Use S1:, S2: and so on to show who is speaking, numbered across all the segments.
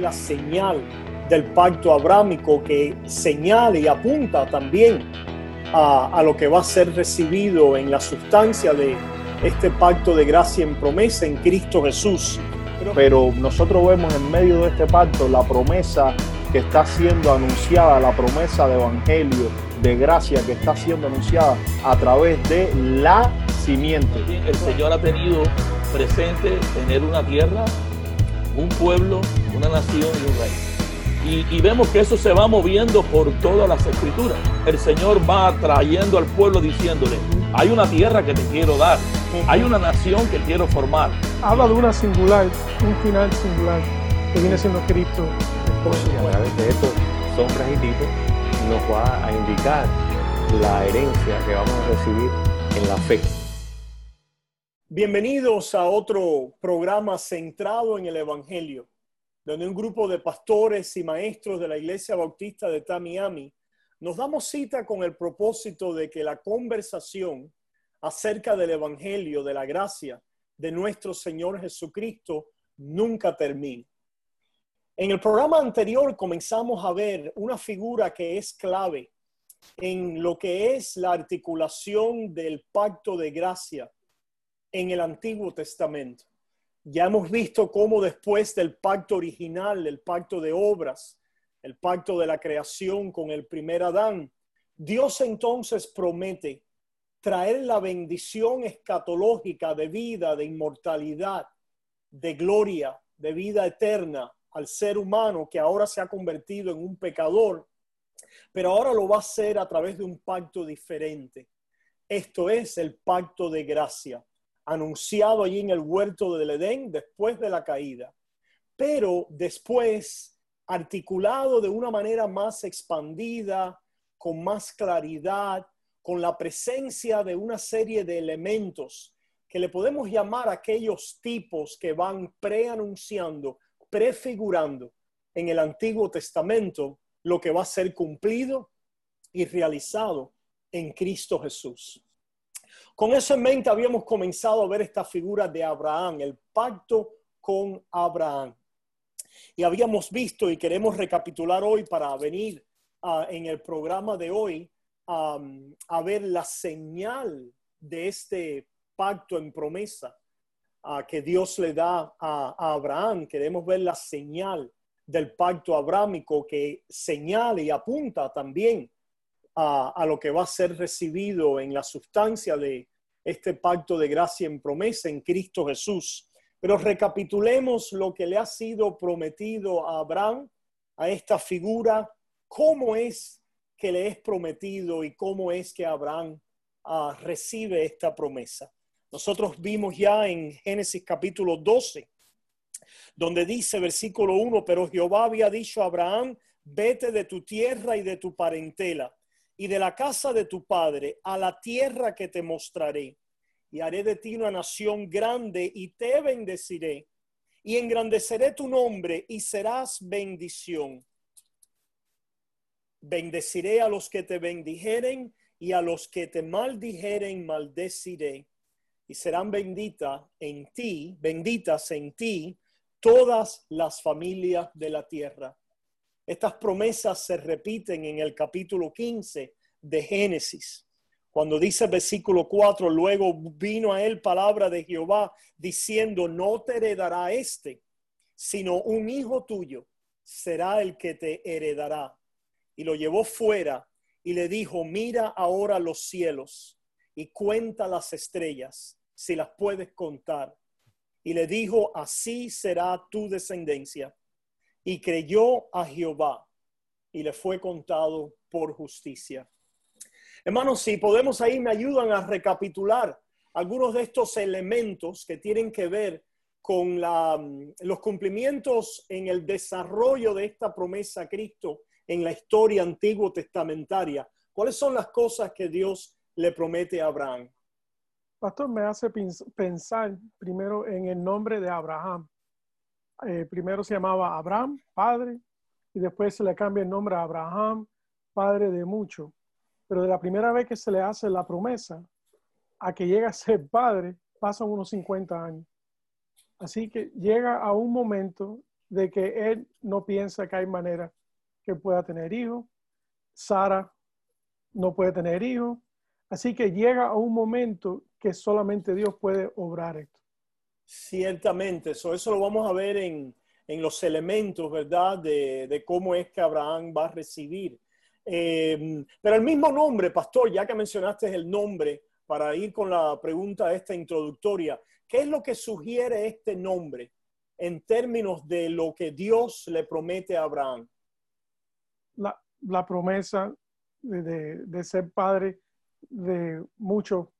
S1: la señal del pacto abrámico que señala y apunta también a, a, lo que va a ser recibido en la sustancia de este pacto de gracia en promesa en Cristo Jesús.
S2: Pero nosotros vemos en medio de este pacto la promesa que está siendo anunciada, la promesa de evangelio, de gracia que está siendo anunciada a través de la simiente.
S3: El Señor ha tenido presente tener una tierra, un pueblo, una nación y un rey. Y, y, vemos que eso se va moviendo por todas las escrituras. El Señor va trayendo al pueblo diciéndole, hay una tierra que te quiero dar, hay una nación que quiero formar.
S4: Habla de una singular, un final singular, que viene siendo Cristo.
S5: Y a través de estos sombras y tipos nos va a indicar la herencia que vamos a recibir en la fe.
S1: Bienvenidos a otro programa centrado en el Evangelio, donde un grupo de pastores y maestros de la Iglesia Bautista de Tamiami nos damos cita con el propósito de que la conversación acerca del Evangelio, de la gracia de nuestro Señor Jesucristo, nunca termine. En el programa anterior comenzamos a ver una figura que es clave en lo que es la articulación del pacto de gracia en el Antiguo Testamento. Ya hemos visto cómo después del pacto original, el pacto de obras, el pacto de la creación con el primer Adán, Dios entonces promete traer la bendición escatológica de vida, de inmortalidad, de gloria, de vida eterna al ser humano que ahora se ha convertido en un pecador, pero ahora lo va a hacer a través de un pacto diferente. Esto es el pacto de gracia, anunciado allí en el huerto del Edén después de la caída, pero después articulado de una manera más expandida, con más claridad, con la presencia de una serie de elementos que le podemos llamar aquellos tipos que van preanunciando, prefigurando en el Antiguo Testamento lo que va a ser cumplido y realizado en Cristo Jesús. Con eso en mente habíamos comenzado a ver esta figura de Abraham, el pacto con Abraham. Y habíamos visto y queremos recapitular hoy para venir uh, en el programa de hoy a ver la señal de este pacto en promesa uh, que Dios le da a, a, Abraham. Queremos ver la señal del pacto abrámico que señala y apunta también a, lo que va a ser recibido en la sustancia de este pacto de gracia en promesa en Cristo Jesús. Pero recapitulemos lo que le ha sido prometido a Abraham, a esta figura, cómo es que le es prometido y cómo es que Abraham uh, recibe esta promesa. Nosotros vimos ya en Génesis capítulo 12, donde dice versículo 1, pero Jehová había dicho a Abraham, vete de tu tierra y de tu parentela y de la casa de tu padre a la tierra que te mostraré y haré de ti una nación grande y te bendeciré y engrandeceré tu nombre y serás bendición. Bendeciré a los que te bendijeren y a los que te maldijeren maldeciré y serán benditas en ti, benditas en ti todas las familias de la tierra. Estas promesas se repiten en el capítulo 15 de Génesis. Cuando dice versículo 4, luego vino a él palabra de Jehová diciendo, no te heredará este, sino un hijo tuyo será el que te heredará. Y lo llevó fuera y le dijo, mira ahora los cielos y cuenta las estrellas, si las puedes contar. Y le dijo, así será tu descendencia. Y creyó a Jehová y le fue contado por justicia. Hermanos, si podemos ahí, me ayudan a recapitular algunos de estos elementos que tienen que ver con la, los cumplimientos en el desarrollo de esta promesa a Cristo en la historia antiguo testamentaria. ¿Cuáles son las cosas que Dios le promete a Abraham?
S4: Pastor, me hace pensar primero en el nombre de Abraham. Eh, primero se llamaba Abraham, padre, y después se le cambia el nombre a Abraham, padre de mucho pero de la primera vez que se le hace la promesa a que llega a ser padre, pasan unos 50 años. Así que llega a un momento de que él no piensa que hay manera que pueda tener hijos. Sara no puede tener hijos. Así que llega a un momento que solamente Dios puede obrar esto.
S1: Ciertamente, eso, eso lo vamos a ver en, en los elementos, ¿verdad? De, de, cómo es que Abraham va a recibir. Eh, pero el mismo nombre, pastor, ya que mencionaste el nombre, para ir con la pregunta esta introductoria, ¿qué es lo que sugiere este nombre en términos de lo que Dios le promete a Abraham?
S4: La, la promesa de, de, de, ser padre de mucho,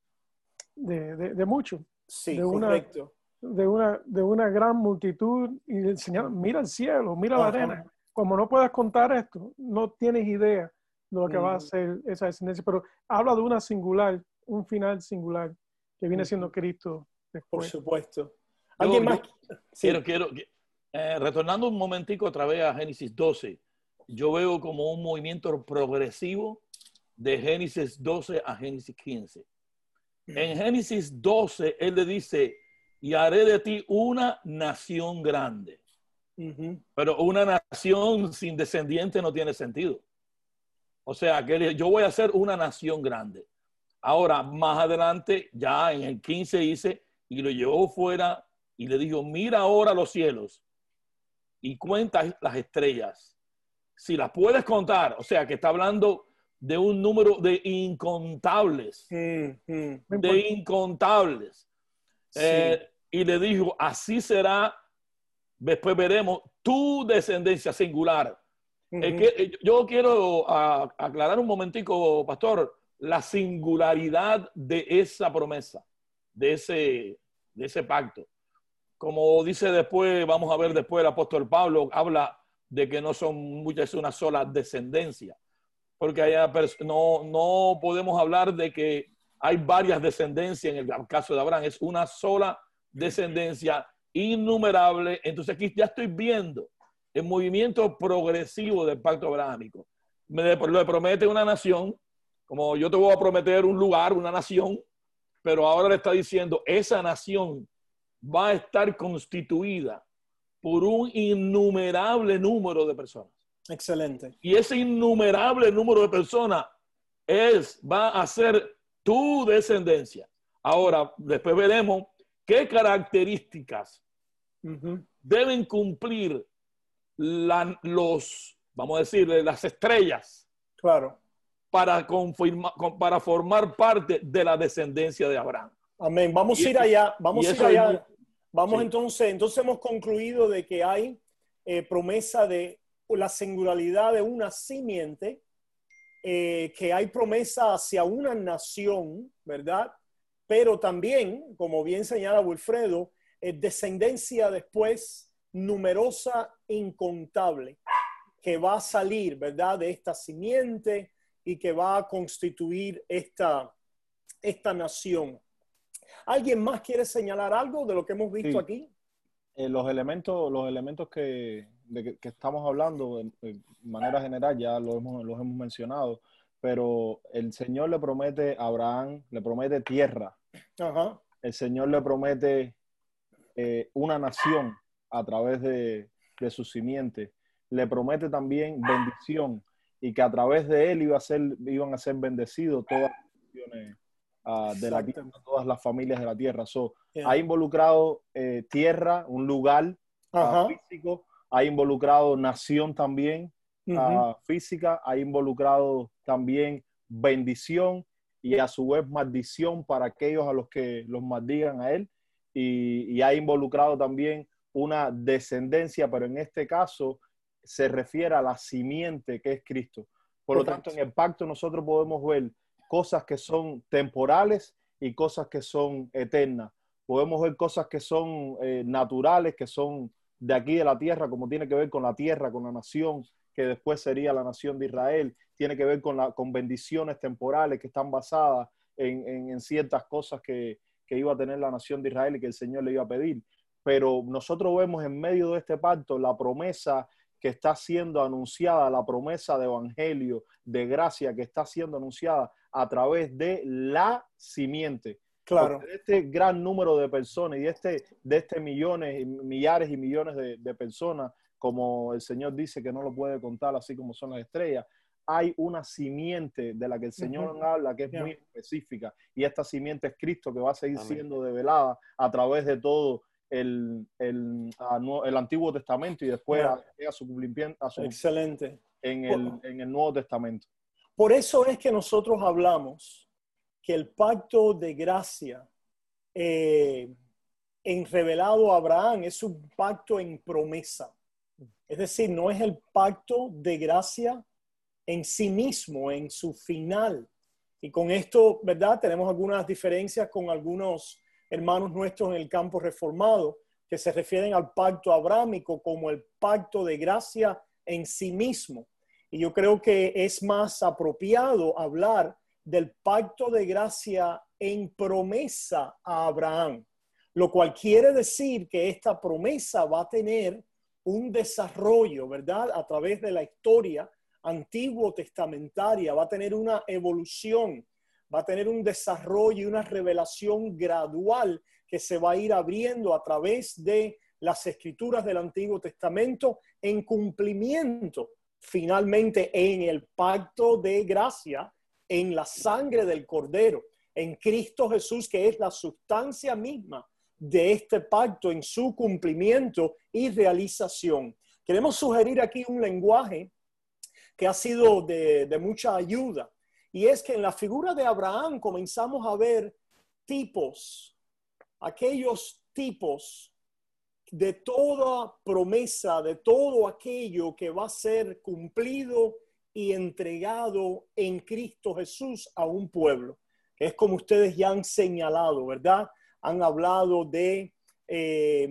S4: de, de mucho.
S1: Sí, correcto.
S4: De, una, de una gran multitud y el Señor, mira el cielo, mira la arena. Como no puedes contar esto, no tienes idea de lo que va a ser esa descendencia, pero habla de una singular, un final singular que viene siendo Cristo después.
S1: Por supuesto.
S3: ¿Alguien yo, más? Yo, sí. Quiero, quiero, eh, retornando un momentico otra vez a Génesis 12, yo veo como un movimiento progresivo de Génesis 12 a Génesis 15. En Génesis 12, él le dice, y haré de ti una nación grande. Uh -huh. Pero una nación sin descendiente no tiene sentido. O sea, que yo voy a ser una nación grande. Ahora, más adelante, ya en el 15 dice, y lo llevó fuera y le dijo, mira ahora los cielos y cuenta las estrellas. Si las puedes contar, o sea, que está hablando de un número de incontables, mm, mm. de incontables. Sí. Eh, y le dijo, así será, después veremos tu descendencia singular. Uh -huh. es que, yo quiero a, aclarar un momentico, pastor, la singularidad de esa promesa, de ese, de ese pacto. Como dice después, vamos a ver después el apóstol Pablo, habla de que no son muchas, es una sola descendencia porque haya no, no podemos hablar de que hay varias descendencias en el caso de Abraham, es una sola descendencia innumerable. Entonces aquí ya estoy viendo el movimiento progresivo del pacto abrahámico. Me le promete una nación, como yo te voy a prometer un lugar, una nación, pero ahora le está diciendo, esa nación va a estar constituida por un innumerable número de personas.
S1: Excelente.
S3: Y ese innumerable número de personas es, va a ser tu descendencia. Ahora, después veremos qué características uh -huh. deben cumplir la, los, vamos a decir, las estrellas.
S1: Claro.
S3: Para, confirma, para formar parte de la descendencia de Abraham.
S1: Amén. Vamos y a ir allá. Vamos a ir allá. Es, vamos sí. entonces, entonces hemos concluido de que hay eh, promesa de la singularidad de una simiente, eh, que hay promesa hacia una nación, ¿verdad? Pero también, como bien señala Wilfredo, eh, descendencia después numerosa, incontable, que va a salir, ¿verdad? De esta simiente y que va a constituir esta, esta nación. ¿Alguien más quiere señalar algo de lo que hemos visto sí. aquí?
S2: Eh, los elementos, los elementos que, de que, que estamos hablando, de, manera general, ya lo hemos, los hemos mencionado, pero el Señor le promete a Abraham, le promete tierra.
S1: Ajá.
S2: El Señor le promete eh, una nación a través de, de, su simiente. Le promete también bendición y que a través de él iba a ser, iban a ser bendecidos todas las uh, de la tierra, todas las familias de la tierra. So, yeah. Ha involucrado eh, tierra, un lugar uh, físico, ha involucrado nación también uh -huh. uh, física, ha involucrado también bendición y a su vez maldición para aquellos a los que los maldigan a él y, y ha involucrado también una descendencia, pero en este caso se refiere a la simiente que es Cristo. Por lo tanto, en el pacto nosotros podemos ver cosas que son temporales y cosas que son eternas. Podemos ver cosas que son eh, naturales, que son de aquí de la tierra, como tiene que ver con la tierra, con la nación, que después sería la nación de Israel, tiene que ver con, la, con bendiciones temporales que están basadas en, en, ciertas cosas que, que, iba a tener la nación de Israel y que el Señor le iba a pedir. Pero nosotros vemos en medio de este pacto la promesa que está siendo anunciada, la promesa de evangelio, de gracia que está siendo anunciada a través de la simiente.
S1: Claro.
S2: Porque este gran número de personas y de este, de este millones, y millares y millones de, de personas, como el Señor dice que no lo puede contar, así como son las estrellas, hay una simiente de la que el Señor
S1: Ujú.
S2: habla que es muy específica y esta simiente es Cristo que va a seguir
S5: Amén.
S2: siendo develada a través de todo el, el, el Antiguo Testamento y después
S1: Ya.
S2: a, a su cumplimiento a su-
S1: Excelente.
S2: en, el, en el Nuevo Testamento.
S1: Por eso es que nosotros hablamos que el pacto de gracia eh, en revelado a Abraham es un pacto en promesa. Es decir, no es el pacto de gracia en sí mismo, en su final. Y con esto, ¿verdad? Tenemos algunas diferencias con algunos hermanos nuestros en el campo reformado que se refieren al pacto abrámico como el pacto de gracia en sí mismo. Y yo creo que es más apropiado hablar del pacto de gracia en promesa a Abraham, lo cual quiere decir que esta promesa va a tener un desarrollo, ¿verdad? A través de la historia antiguo testamentaria, va a tener una evolución, va a tener un desarrollo y una revelación gradual que se va a ir abriendo a través de las escrituras del Antiguo Testamento en cumplimiento finalmente en el pacto de gracia, en la sangre del Cordero, en Cristo Jesús, que es la sustancia misma de este pacto en su cumplimiento y realización. Queremos sugerir aquí un lenguaje que ha sido de, mucha ayuda, y es que en la figura de Abraham comenzamos a ver tipos, aquellos tipos de toda promesa, de todo aquello que va a ser cumplido y entregado en Cristo Jesús a un pueblo, que es como ustedes ya han señalado, ¿verdad? Han hablado de eh,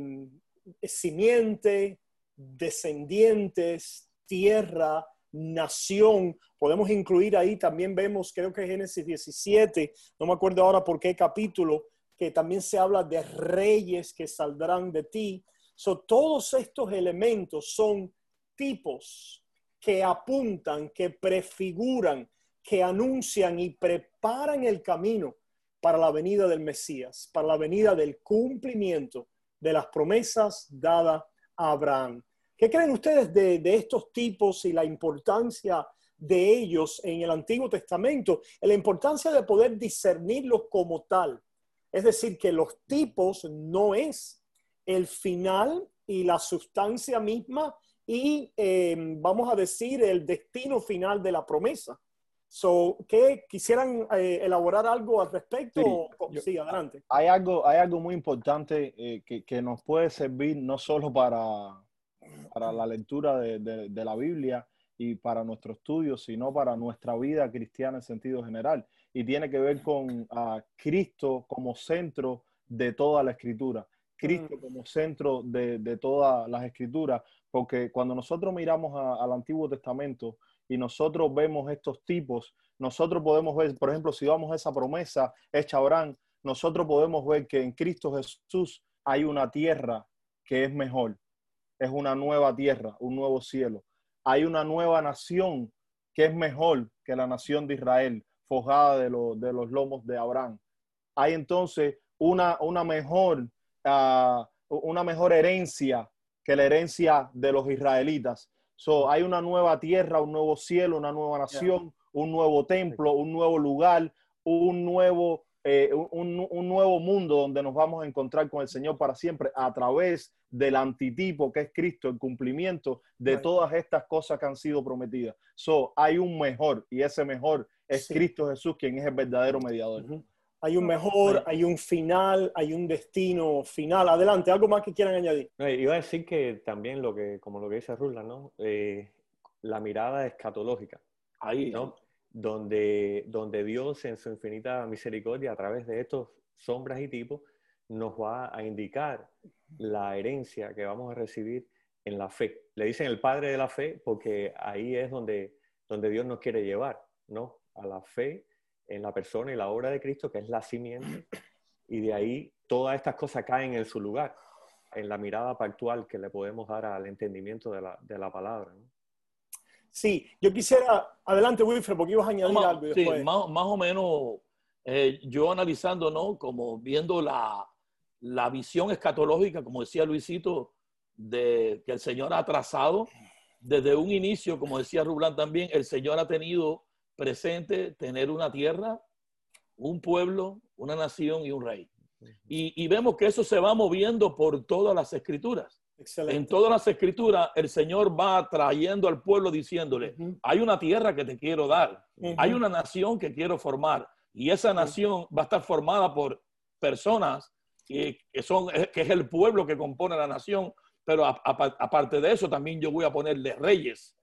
S1: simiente, descendientes, tierra, nación. Podemos incluir ahí, también vemos, creo que Génesis 17, no me acuerdo ahora por qué capítulo, que también se habla de reyes que saldrán de ti. So, todos estos elementos son tipos que apuntan, que prefiguran, que anuncian y preparan el camino para la venida del Mesías, para la venida del cumplimiento de las promesas dadas a Abraham. ¿Qué creen ustedes de, de estos tipos y la importancia de ellos en el Antiguo Testamento? La importancia de poder discernirlos como tal. Es decir, que los tipos no es el final y la sustancia misma y eh, vamos a decir el destino final de la promesa. So, ¿qué quisieran eh, elaborar algo al respecto?
S2: Sí, yo-
S1: sí, adelante.
S2: Hay algo, hay algo muy importante eh, que, que nos puede servir no solo para, para la lectura de, de- de la Biblia y para nuestro estudio, sino para nuestra vida cristiana en sentido general. Y tiene que ver con Cristo como centro de toda la escritura. Cristo como centro de, de todas las escrituras, porque cuando nosotros miramos a- al Antiguo Testamento y nosotros vemos estos tipos, nosotros podemos ver, por ejemplo, si vamos a esa promesa hecha a Abraham, nosotros podemos ver que en Cristo Jesús hay una tierra que es mejor, es una nueva tierra, un nuevo cielo. Hay una nueva nación que es mejor que la nación de Israel, forjada de, los- lomos de Abraham. Hay entonces una, mejor, ah, una mejor herencia que la herencia de los israelitas. So, hay una nueva tierra, un nuevo cielo, una nueva nación, un nuevo templo, un nuevo lugar, un nuevo, eh, un, un nuevo mundo donde nos vamos a encontrar con el Señor para siempre a través del antitipo que es Cristo, el cumplimiento de todas estas cosas que han sido prometidas. So, hay un mejor y ese mejor es
S1: Sí.
S2: Cristo Jesús, quien es el verdadero mediador.
S1: Hay un mejor, hay un final, hay un destino final. Adelante, algo más que quieran añadir.
S5: No, iba a decir que también lo que, como lo que dice Rula, ¿no? Eh, la mirada escatológica,
S3: Ahí,
S5: ¿no? Donde, donde Dios en su infinita misericordia a través de estos sombras y tipos nos va a indicar la herencia que vamos a recibir en la fe. Le dicen el padre de la fe porque ahí es donde, donde Dios nos quiere llevar, ¿no? A la fe en la persona y la obra de Cristo, que es la simiente, y de ahí todas estas cosas caen en su lugar, en la mirada pactual que le podemos dar al entendimiento de la, de la palabra. ¿no?
S1: Sí, yo quisiera, adelante Wilfred, porque ibas a añadir
S3: Más-
S1: algo
S3: sí,
S1: después.
S3: más, más o menos eh, yo analizando, ¿no? Como viendo la, la visión escatológica, como decía Luisito, de que el Señor ha trazado desde un inicio, como decía Rublán también, el Señor ha tenido presente tener una tierra, un pueblo, una nación y un rey. Y, vemos que eso se va moviendo por todas las escrituras. En todas las escrituras, el Señor va trayendo al pueblo diciéndole, hay una tierra que te quiero dar, hay una nación que quiero formar, y esa nación va a estar formada por personas que, son, que es el pueblo que compone la nación, pero aparte de eso también yo voy a ponerle reyes.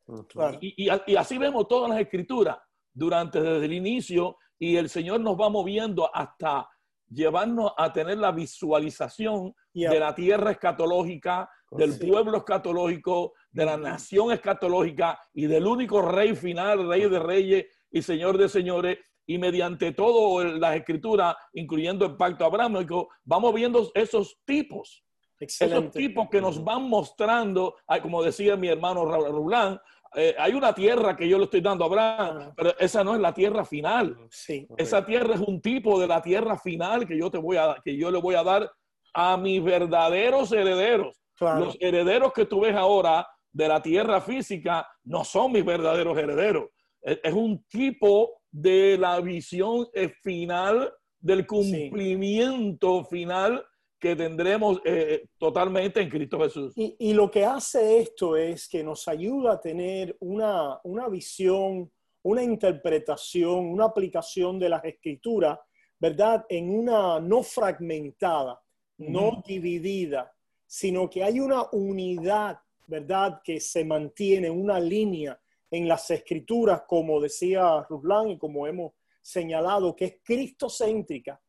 S3: y, y, así vemos todas las escrituras durante desde el inicio y el Señor nos va moviendo hasta llevarnos a tener la visualización de la tierra escatológica, del pueblo escatológico, de la nación escatológica y del único rey final, rey de reyes y señor de señores. Y mediante todo las escrituras, incluyendo el pacto abrámico, vamos viendo esos tipos. Esos tipos que nos van mostrando, como decía mi hermano Rulán, eh, hay una tierra que yo le estoy dando a Abraham, pero esa no es la tierra final. Sí, esa tierra es un tipo de la tierra final que yo te voy a que yo le voy a dar a mis verdaderos herederos. Los herederos que tú ves ahora de la tierra física no son mis verdaderos herederos. Es, un tipo de la visión eh, final, del cumplimiento final que tendremos eh, totalmente en Cristo Jesús.
S1: Y, lo que hace esto es que nos ayuda a tener una, una visión, una interpretación, una aplicación de las escrituras, ¿verdad? En una no fragmentada, no dividida, sino que hay una unidad, ¿verdad? Que se mantiene, una línea en las escrituras, como decía Ruslan y como hemos señalado, que es cristocéntrica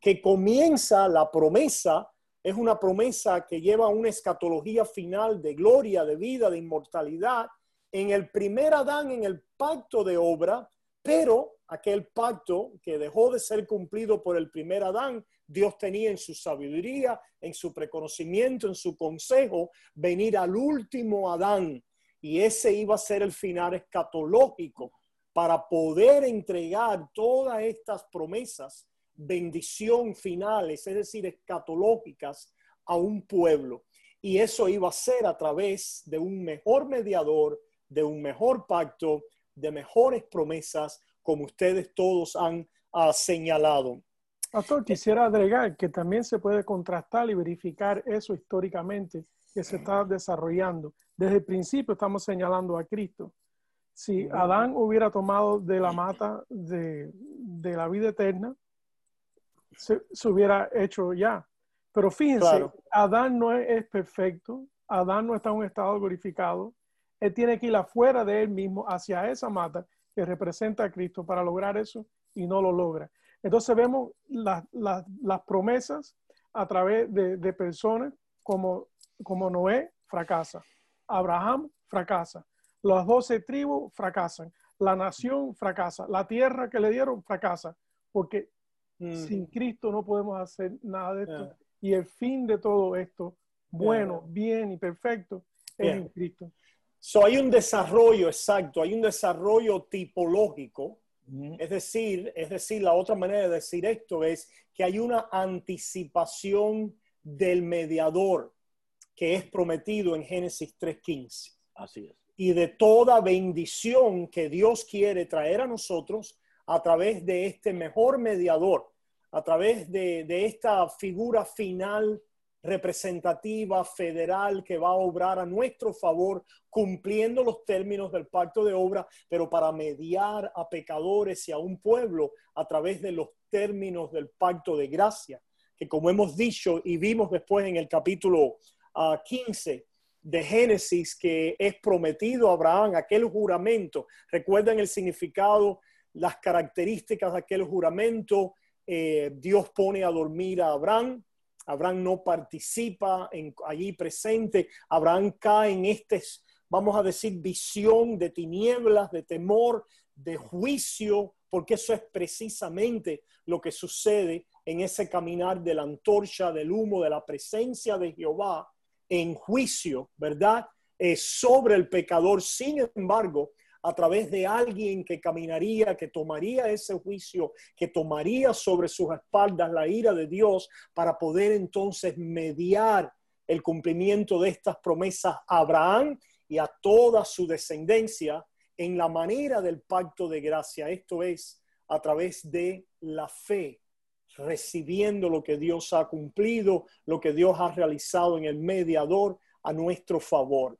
S1: que comienza la promesa, es una promesa que lleva una escatología final de gloria, de vida, de inmortalidad, en el primer Adán, en el pacto de obra, pero aquel pacto que dejó de ser cumplido por el primer Adán, Dios tenía en su sabiduría, en su preconocimiento, en su consejo, venir al último Adán. Y ese iba a ser el final escatológico para poder entregar todas estas promesas bendición finales, es decir, escatológicas a un pueblo. Y eso iba a ser a través de un mejor mediador, de un mejor pacto, de mejores promesas, como ustedes todos han ah, señalado.
S4: Pastor, quisiera agregar que también se puede contrastar y verificar eso históricamente que se está desarrollando. Desde el principio estamos señalando a Cristo. Si Adán hubiera tomado de la mata de, de la vida eterna, se, hubiera hecho ya. Pero fíjense, Adán no es, perfecto, Adán no está en un estado glorificado, él tiene que ir afuera de él mismo, hacia esa mata que representa a Cristo para lograr eso y no lo logra. Entonces vemos las promesas a través de, personas como, como Noé fracasa, Abraham fracasa, las doce tribus fracasan, la nación fracasa, la tierra que le dieron fracasa, porque sin Cristo no podemos hacer nada de esto. Y el fin de todo esto, bueno, bien y perfecto, es en Cristo.
S1: So hay un desarrollo exacto, hay un desarrollo tipológico. Es decir, es decir, la otra manera de decir esto es que hay una anticipación del mediador que es prometido en Génesis 3.15.
S3: Así es.
S1: Y de toda bendición que Dios quiere traer a nosotros a través de este mejor mediador, a través de, esta figura final representativa federal que va a obrar a nuestro favor, cumpliendo los términos del pacto de obra, pero para mediar a pecadores y a un pueblo a través de los términos del pacto de gracia, que como hemos dicho y vimos después en el capítulo 15 ah, de Génesis, que es prometido a Abraham aquel juramento. Recuerdan el significado las características de aquel juramento, eh, Dios pone a dormir a Abraham, Abraham no participa en, allí presente, Abraham cae en este, vamos a decir, visión de tinieblas, de temor, de juicio, porque eso es precisamente lo que sucede en ese caminar de la antorcha, del humo, de la presencia de Jehová en juicio, ¿verdad? Eh, sobre el pecador. Sin embargo, a través de alguien que caminaría, que tomaría ese juicio, que tomaría sobre sus espaldas la ira de Dios para poder entonces mediar el cumplimiento de estas promesas a Abraham y a toda su descendencia en la manera del pacto de gracia. Esto es a través de la fe, recibiendo lo que Dios ha cumplido, lo que Dios ha realizado en el mediador a nuestro favor.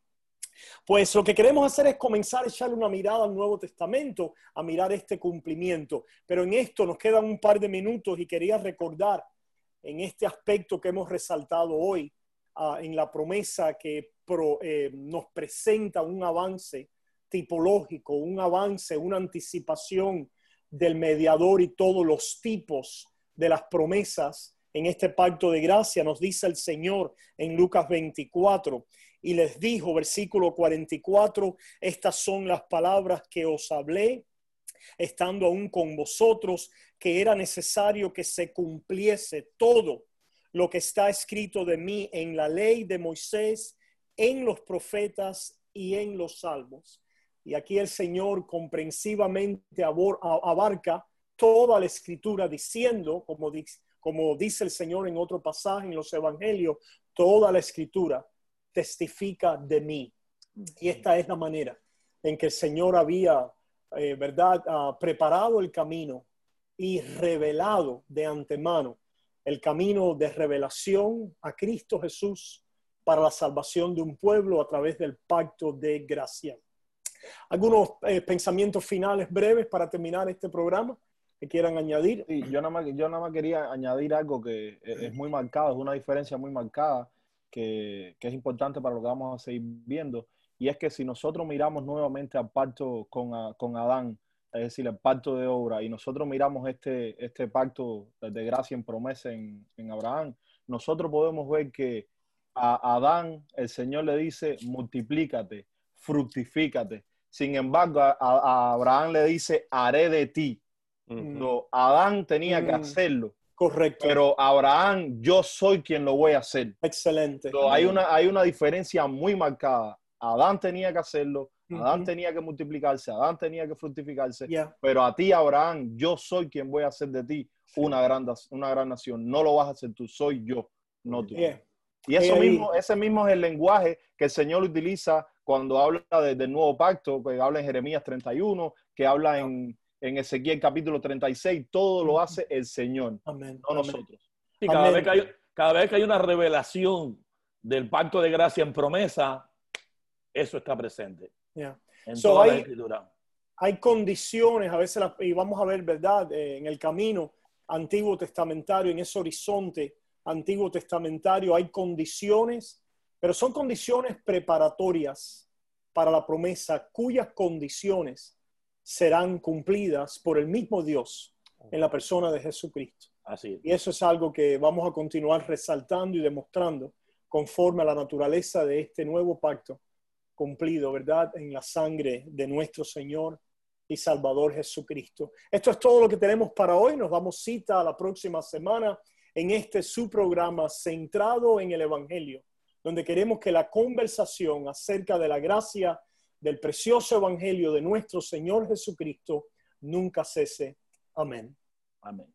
S1: Pues lo que queremos hacer es comenzar a echarle una mirada al Nuevo Testamento, a mirar este cumplimiento. Pero en esto nos quedan un par de minutos y quería recordar en este aspecto que hemos resaltado hoy, ah, en la promesa que eh, nos presenta un avance tipológico, un avance, una anticipación del mediador y todos los tipos de las promesas en este pacto de gracia, nos dice el Señor en Lucas 24 y les dijo, versículo 44, estas son las palabras que os hablé, estando aún con vosotros, que era necesario que se cumpliese todo lo que está escrito de mí en la ley de Moisés, en los profetas y en los salmos. Y aquí el Señor comprensivamente abarca toda la escritura diciendo, como dice, como dice el Señor en otro pasaje en los evangelios, toda la escritura testifica de mí. Y esta es la manera en que el Señor había, eh, ¿verdad?, ah, preparado el camino y revelado de antemano el camino de revelación a Cristo Jesús para la salvación de un pueblo a través del pacto de gracia. Algunos eh, pensamientos finales breves para terminar este programa que quieran añadir.
S2: yo, nada más, yo nada más quería añadir algo que es muy marcado, es una diferencia muy marcada que, es importante para lo que vamos a seguir viendo, y es que si nosotros miramos nuevamente al pacto con, con Adán, es decir, el pacto de obra, y nosotros miramos este, este pacto de gracia en promesa en, en Abraham, nosotros podemos ver que a Adán el Señor le dice, multiplícate, fructifícate. Sin embargo, a, Abraham le dice, haré de ti. No, Adán tenía que mm. hacerlo.
S1: Correcto.
S2: Pero Abraham, yo soy quien lo voy a hacer.
S1: Excelente.
S2: hay, una, hay una diferencia muy marcada. Adán tenía que hacerlo, Adán tenía que multiplicarse, Adán tenía que fructificarse, pero a ti, Abraham, yo soy quien voy a hacer de ti una gran, una gran nación. No lo vas a hacer tú, soy yo, no tú. Y eso mismo, ese mismo es el lenguaje que el Señor utiliza cuando habla del nuevo pacto, que habla en Jeremías 31, que habla en, en Ezequiel capítulo 36, todo lo hace el Señor, no nosotros.
S3: Y cada, Vez que hay, cada vez que hay una revelación del pacto de gracia en promesa, eso está presente.
S1: En toda hay, la escritura. Hay condiciones, a veces, y vamos a ver, ¿verdad? Eh, en el camino antiguo testamentario, en ese horizonte antiguo testamentario, hay condiciones, pero son condiciones preparatorias para la promesa, cuyas condiciones serán cumplidas por el mismo Dios en la persona de Jesucristo.
S3: Así
S1: Y eso es algo que vamos a continuar resaltando y demostrando conforme a la naturaleza de este nuevo pacto cumplido, ¿verdad? En la sangre de nuestro Señor y Salvador Jesucristo. Esto es todo lo que tenemos para hoy. Nos damos cita a la próxima semana en este su programa centrado en el Evangelio, donde queremos que la conversación acerca de la gracia del precioso Evangelio de nuestro Señor Jesucristo nunca cese. Amén.
S3: Amén.